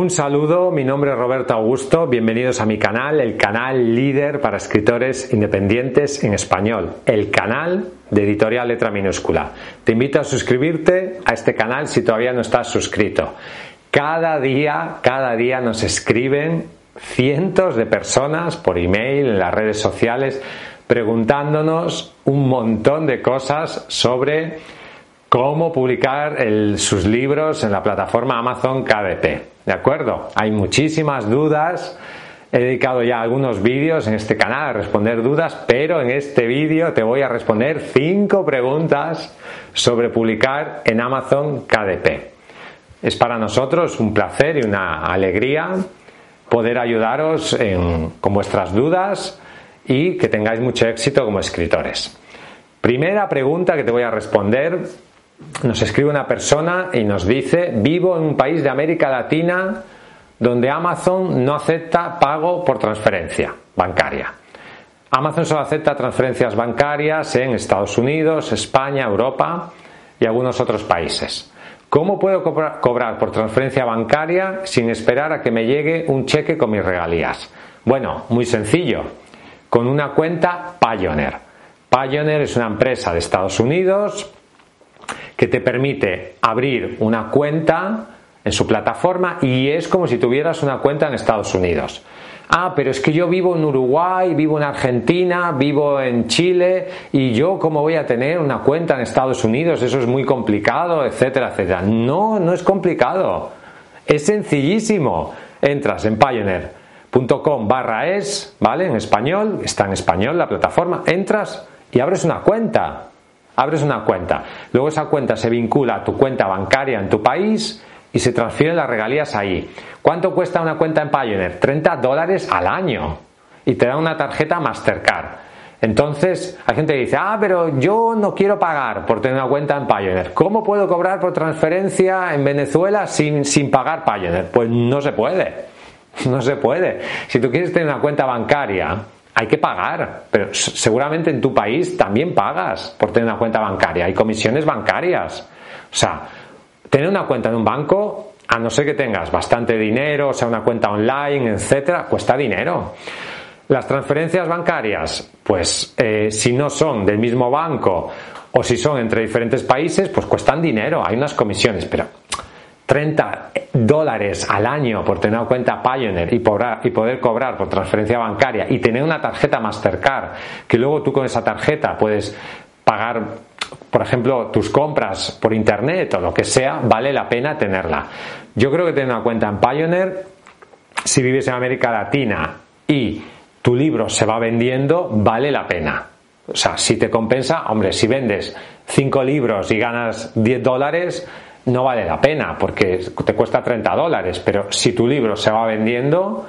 Un saludo, mi nombre es Roberto Augusto, bienvenidos a mi canal, el canal líder para escritores independientes en español, el canal de editorial letra minúscula. Te invito a suscribirte a este canal si todavía no estás suscrito. Cada día, cada día nos escriben cientos de personas por email, en las redes sociales, preguntándonos un montón de cosas sobre cómo publicar sus libros en la plataforma Amazon KDP. ¿De acuerdo? Hay muchísimas dudas. He dedicado ya algunos vídeos en este canal a responder dudas, pero en este vídeo te voy a responder cinco preguntas sobre publicar en Amazon KDP. Es para nosotros un placer y una alegría poder ayudaros con vuestras dudas y que tengáis mucho éxito como escritores. Primera pregunta que te voy a responder nos escribe una persona y nos dice, vivo en un país de América Latina donde Amazon no acepta pago por transferencia bancaria. Amazon solo acepta transferencias bancarias en Estados Unidos, España, Europa y algunos otros países. ¿Cómo puedo cobrar por transferencia bancaria sin esperar a que me llegue un cheque con mis regalías? Bueno, muy sencillo, con una cuenta Payoneer. Payoneer es una empresa de Estados Unidos que te permite abrir una cuenta en su plataforma y es como si tuvieras una cuenta en Estados Unidos. Ah, pero es que yo vivo en Uruguay, vivo en Argentina, vivo en Chile y yo cómo voy a tener una cuenta en Estados Unidos, eso es muy complicado, etcétera, etcétera. No, no es complicado. Es sencillísimo. Entras en pioneer.com barra es, ¿vale? En español, está en español la plataforma, entras y abres una cuenta abres una cuenta. Luego esa cuenta se vincula a tu cuenta bancaria en tu país y se transfieren las regalías ahí. ¿Cuánto cuesta una cuenta en Pioneer? 30 dólares al año. Y te dan una tarjeta Mastercard. Entonces, hay gente que dice, ah, pero yo no quiero pagar por tener una cuenta en Pioneer. ¿Cómo puedo cobrar por transferencia en Venezuela sin, sin pagar Pioneer? Pues no se puede. No se puede. Si tú quieres tener una cuenta bancaria, hay que pagar, pero seguramente en tu país también pagas por tener una cuenta bancaria. Hay comisiones bancarias. O sea, tener una cuenta en un banco, a no ser que tengas bastante dinero, o sea, una cuenta online, etcétera, cuesta dinero. Las transferencias bancarias, pues eh, si no son del mismo banco o si son entre diferentes países, pues cuestan dinero, hay unas comisiones, pero 30 dólares al año por tener una cuenta Pioneer y, poder cobrar por transferencia bancaria y tener una tarjeta Mastercard que luego tú con esa tarjeta puedes pagar por ejemplo, tus compras por internet o lo que sea, vale la pena tenerla. Yo creo que tener una cuenta en Pioneer, si vives en América Latina y tu libro se va vendiendo, vale la pena. O sea, si te compensa, hombre, si vendes 5 libros y ganas 10 dólares, no vale la pena porque te cuesta 30 dólares, pero si tu libro se va vendiendo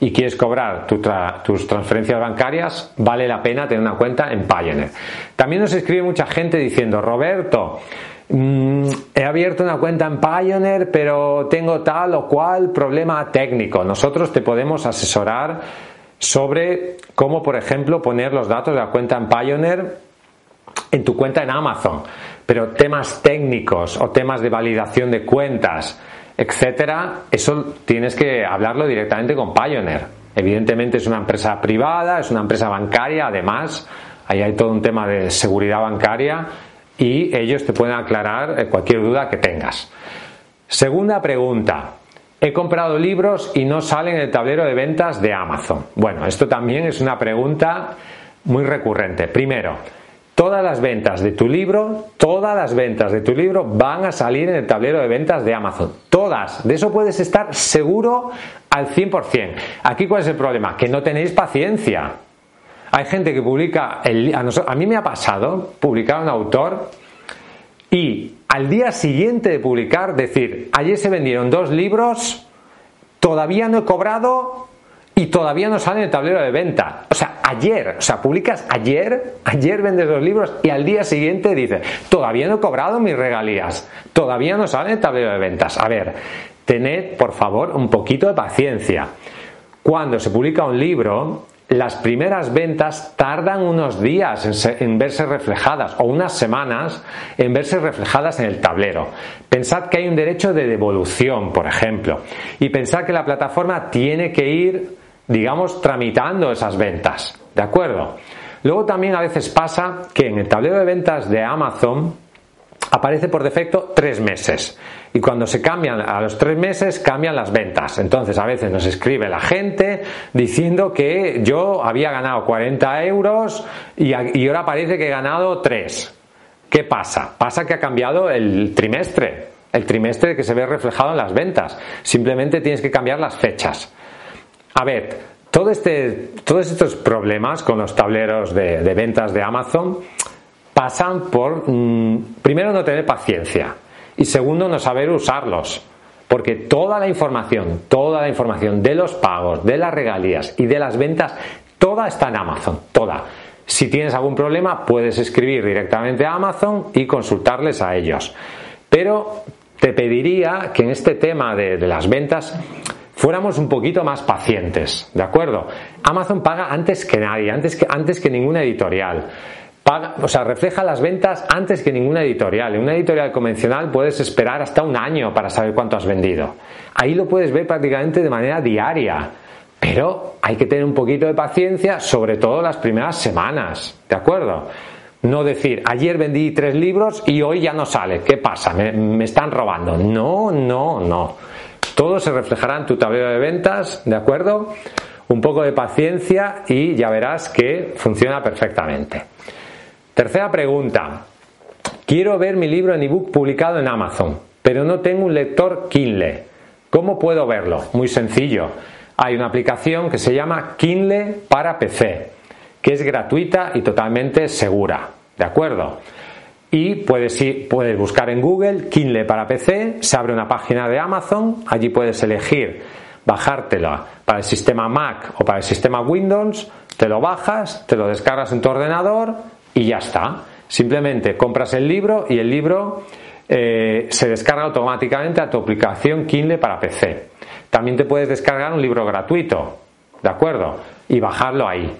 y quieres cobrar tus transferencias bancarias, vale la pena tener una cuenta en Pioneer. También nos escribe mucha gente diciendo, Roberto, mm, he abierto una cuenta en Pioneer, pero tengo tal o cual problema técnico. Nosotros te podemos asesorar sobre cómo, por ejemplo, poner los datos de la cuenta en Pioneer en tu cuenta en Amazon pero temas técnicos o temas de validación de cuentas, etcétera, eso tienes que hablarlo directamente con Pioneer. Evidentemente es una empresa privada, es una empresa bancaria, además, ahí hay todo un tema de seguridad bancaria y ellos te pueden aclarar eh, cualquier duda que tengas. Segunda pregunta. He comprado libros y no salen en el tablero de ventas de Amazon. Bueno, esto también es una pregunta muy recurrente. Primero, Todas las ventas de tu libro, todas las ventas de tu libro van a salir en el tablero de ventas de Amazon. Todas. De eso puedes estar seguro al 100%. Aquí cuál es el problema? Que no tenéis paciencia. Hay gente que publica, el, a, mí me ha pasado publicar un autor y al día siguiente de publicar decir, ayer se vendieron dos libros, todavía no he cobrado y todavía no sale en el tablero de venta. O sea, ayer, o sea, publicas ayer, ayer vendes los libros y al día siguiente dices, todavía no he cobrado mis regalías, todavía no sale en el tablero de ventas. A ver, tened por favor un poquito de paciencia. Cuando se publica un libro, las primeras ventas tardan unos días en, verse reflejadas o unas semanas en verse reflejadas en el tablero. Pensad que hay un derecho de devolución, por ejemplo, y pensad que la plataforma tiene que ir, digamos, tramitando esas ventas. ¿De acuerdo? Luego también a veces pasa que en el tablero de ventas de Amazon aparece por defecto tres meses. Y cuando se cambian a los tres meses, cambian las ventas. Entonces, a veces nos escribe la gente diciendo que yo había ganado 40 euros y, ahora parece que he ganado 3. ¿Qué pasa? Pasa que ha cambiado el trimestre, el trimestre que se ve reflejado en las ventas. Simplemente tienes que cambiar las fechas. A ver, este, todos estos problemas con los tableros de, ventas de Amazon pasan por, mm, primero, no tener paciencia y segundo, no saber usarlos. Porque toda la información, toda la información de los pagos, de las regalías y de las ventas, toda está en Amazon, toda. Si tienes algún problema, puedes escribir directamente a Amazon y consultarles a ellos. Pero te pediría que en este tema de, las ventas fuéramos un poquito más pacientes, ¿de acuerdo? Amazon paga antes que nadie, antes que, antes que ninguna editorial o sea, refleja las ventas antes que ninguna editorial. En una editorial convencional puedes esperar hasta un año para saber cuánto has vendido. Ahí lo puedes ver prácticamente de manera diaria. Pero hay que tener un poquito de paciencia, sobre todo las primeras semanas. ¿De acuerdo? No decir, ayer vendí tres libros y hoy ya no sale. ¿Qué pasa? Me, me están robando. No, no, no. Todo se reflejará en tu tablero de ventas, ¿de acuerdo? Un poco de paciencia y ya verás que funciona perfectamente. Tercera pregunta. Quiero ver mi libro en ebook publicado en Amazon, pero no tengo un lector Kindle. ¿Cómo puedo verlo? Muy sencillo. Hay una aplicación que se llama Kindle para PC, que es gratuita y totalmente segura. ¿De acuerdo? Y puedes, ir, puedes buscar en Google Kindle para PC, se abre una página de Amazon, allí puedes elegir bajártela para el sistema Mac o para el sistema Windows, te lo bajas, te lo descargas en tu ordenador y ya está. Simplemente compras el libro y el libro eh, se descarga automáticamente a tu aplicación Kindle para PC. También te puedes descargar un libro gratuito, ¿de acuerdo? Y bajarlo ahí.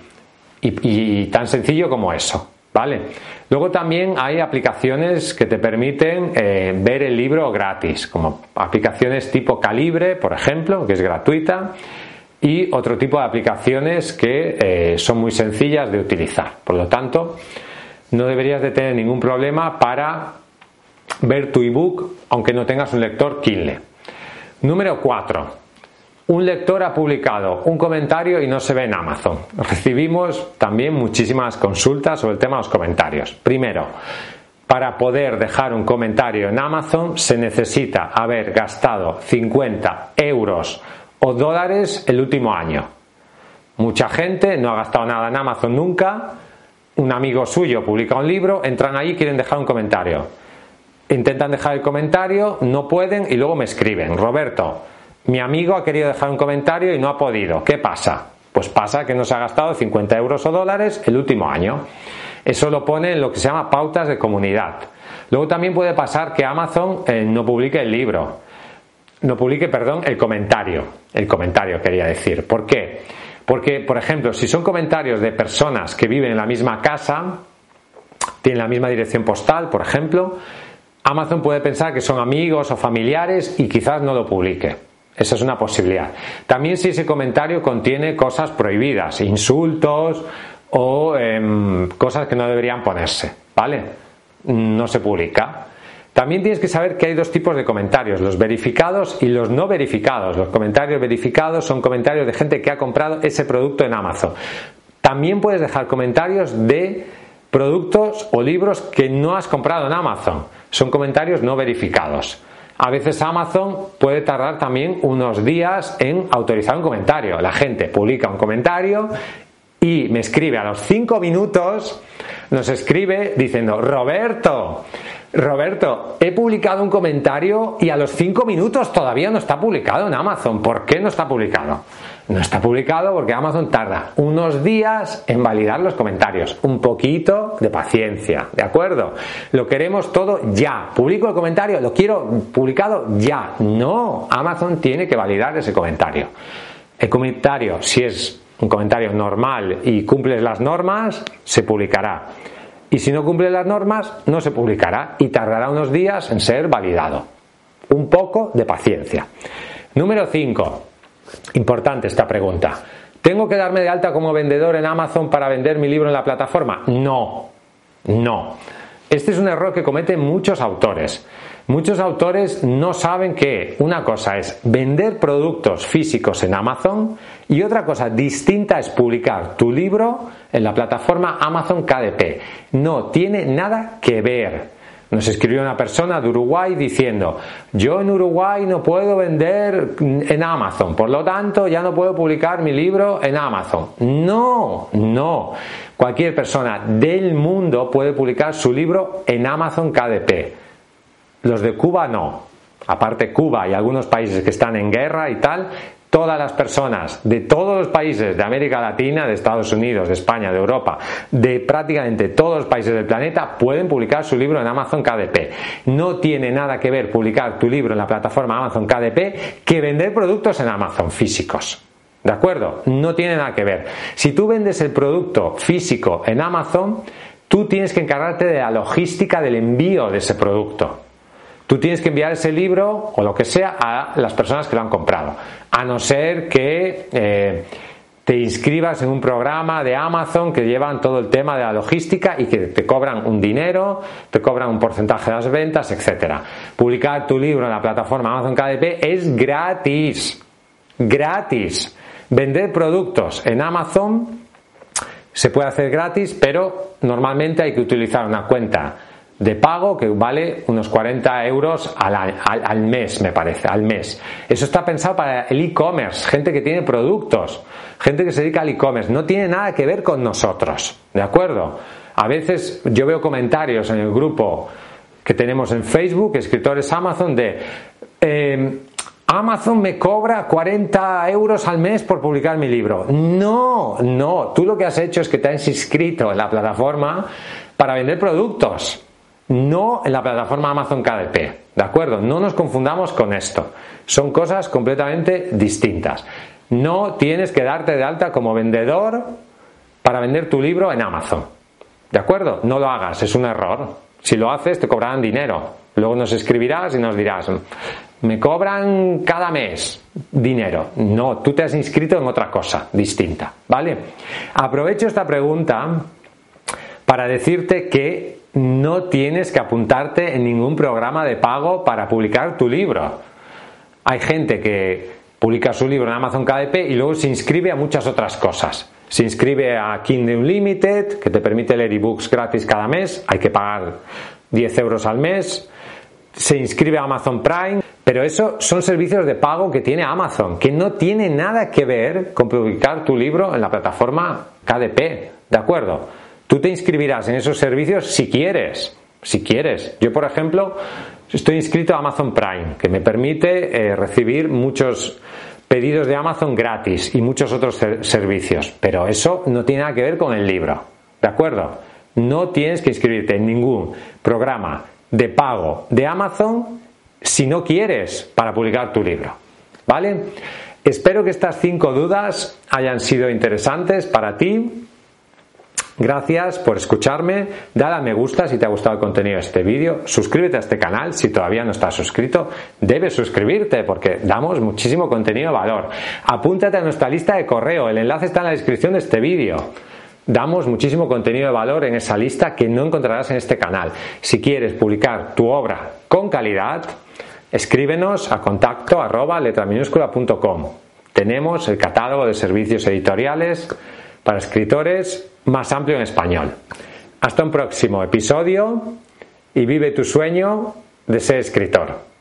Y, tan sencillo como eso, ¿vale? Luego también hay aplicaciones que te permiten eh, ver el libro gratis, como aplicaciones tipo Calibre, por ejemplo, que es gratuita y otro tipo de aplicaciones que eh, son muy sencillas de utilizar. Por lo tanto, no deberías de tener ningún problema para ver tu ebook aunque no tengas un lector Kindle. Número 4. Un lector ha publicado un comentario y no se ve en Amazon. Recibimos también muchísimas consultas sobre el tema de los comentarios. Primero, para poder dejar un comentario en Amazon se necesita haber gastado 50 euros o dólares el último año. Mucha gente no ha gastado nada en Amazon nunca. Un amigo suyo publica un libro, entran ahí y quieren dejar un comentario. Intentan dejar el comentario, no pueden y luego me escriben. Roberto, mi amigo ha querido dejar un comentario y no ha podido. ¿Qué pasa? Pues pasa que no se ha gastado 50 euros o dólares el último año. Eso lo pone en lo que se llama pautas de comunidad. Luego también puede pasar que Amazon eh, no publique el libro no publique, perdón, el comentario. El comentario quería decir. ¿Por qué? Porque, por ejemplo, si son comentarios de personas que viven en la misma casa, tienen la misma dirección postal, por ejemplo, Amazon puede pensar que son amigos o familiares y quizás no lo publique. Esa es una posibilidad. También si ese comentario contiene cosas prohibidas, insultos o em, cosas que no deberían ponerse, ¿vale? No se publica. También tienes que saber que hay dos tipos de comentarios, los verificados y los no verificados. Los comentarios verificados son comentarios de gente que ha comprado ese producto en Amazon. También puedes dejar comentarios de productos o libros que no has comprado en Amazon. Son comentarios no verificados. A veces Amazon puede tardar también unos días en autorizar un comentario. La gente publica un comentario y me escribe a los cinco minutos, nos escribe diciendo, Roberto, Roberto, he publicado un comentario y a los cinco minutos todavía no está publicado en Amazon. ¿Por qué no está publicado? No está publicado porque Amazon tarda unos días en validar los comentarios. Un poquito de paciencia, ¿de acuerdo? Lo queremos todo ya. Publico el comentario, lo quiero publicado ya. No, Amazon tiene que validar ese comentario. El comentario, si es un comentario normal y cumples las normas, se publicará. Y si no cumples las normas, no se publicará y tardará unos días en ser validado. Un poco de paciencia. Número 5. Importante esta pregunta. ¿Tengo que darme de alta como vendedor en Amazon para vender mi libro en la plataforma? No, no. Este es un error que cometen muchos autores. Muchos autores no saben que una cosa es vender productos físicos en Amazon y otra cosa distinta es publicar tu libro en la plataforma Amazon KDP. No tiene nada que ver. Nos escribió una persona de Uruguay diciendo, yo en Uruguay no puedo vender en Amazon, por lo tanto ya no puedo publicar mi libro en Amazon. No, no. Cualquier persona del mundo puede publicar su libro en Amazon KDP. Los de Cuba no. Aparte Cuba y algunos países que están en guerra y tal, todas las personas de todos los países de América Latina, de Estados Unidos, de España, de Europa, de prácticamente todos los países del planeta, pueden publicar su libro en Amazon KDP. No tiene nada que ver publicar tu libro en la plataforma Amazon KDP que vender productos en Amazon físicos. ¿De acuerdo? No tiene nada que ver. Si tú vendes el producto físico en Amazon, tú tienes que encargarte de la logística del envío de ese producto. Tú tienes que enviar ese libro o lo que sea a las personas que lo han comprado, a no ser que eh, te inscribas en un programa de Amazon que llevan todo el tema de la logística y que te cobran un dinero, te cobran un porcentaje de las ventas, etcétera. Publicar tu libro en la plataforma Amazon KDP es gratis, gratis. Vender productos en Amazon se puede hacer gratis, pero normalmente hay que utilizar una cuenta de pago que vale unos 40 euros al, mes, me parece, al mes. Eso está pensado para el e-commerce, gente que tiene productos, gente que se dedica al e-commerce. No tiene nada que ver con nosotros, ¿de acuerdo? A veces yo veo comentarios en el grupo que tenemos en Facebook, escritores Amazon, de em, Amazon me cobra 40 euros al mes por publicar mi libro. No, no, tú lo que has hecho es que te has inscrito en la plataforma para vender productos no en la plataforma Amazon KDP. ¿De acuerdo? No nos confundamos con esto. Son cosas completamente distintas. No tienes que darte de alta como vendedor para vender tu libro en Amazon. ¿De acuerdo? No lo hagas, es un error. Si lo haces, te cobrarán dinero. Luego nos escribirás y nos dirás, me cobran cada mes dinero. No, tú te has inscrito en otra cosa distinta. ¿Vale? Aprovecho esta pregunta para decirte que no tienes que apuntarte en ningún programa de pago para publicar tu libro. Hay gente que publica su libro en Amazon KDP y luego se inscribe a muchas otras cosas. Se inscribe a Kindle Unlimited, que te permite leer ebooks gratis cada mes, hay que pagar 10 euros al mes. Se inscribe a Amazon Prime, pero eso son servicios de pago que tiene Amazon, que no tiene nada que ver con publicar tu libro en la plataforma KDP, ¿de acuerdo? Tú te inscribirás en esos servicios si quieres, si quieres. Yo, por ejemplo, estoy inscrito a Amazon Prime, que me permite eh, recibir muchos pedidos de Amazon gratis y muchos otros servicios, pero eso no tiene nada que ver con el libro, ¿de acuerdo? No tienes que inscribirte en ningún programa de pago de Amazon si no quieres para publicar tu libro, ¿vale? Espero que estas cinco dudas hayan sido interesantes para ti Gracias por escucharme, dale a me gusta si te ha gustado el contenido de este vídeo, suscríbete a este canal si todavía no estás suscrito, debes suscribirte porque damos muchísimo contenido de valor. Apúntate a nuestra lista de correo, el enlace está en la descripción de este vídeo. Damos muchísimo contenido de valor en esa lista que no encontrarás en este canal. Si quieres publicar tu obra con calidad, escríbenos a contacto arroba letraminúscula.com. Tenemos el catálogo de servicios editoriales para escritores más amplio en español. Hasta un próximo episodio y vive tu sueño de ser escritor.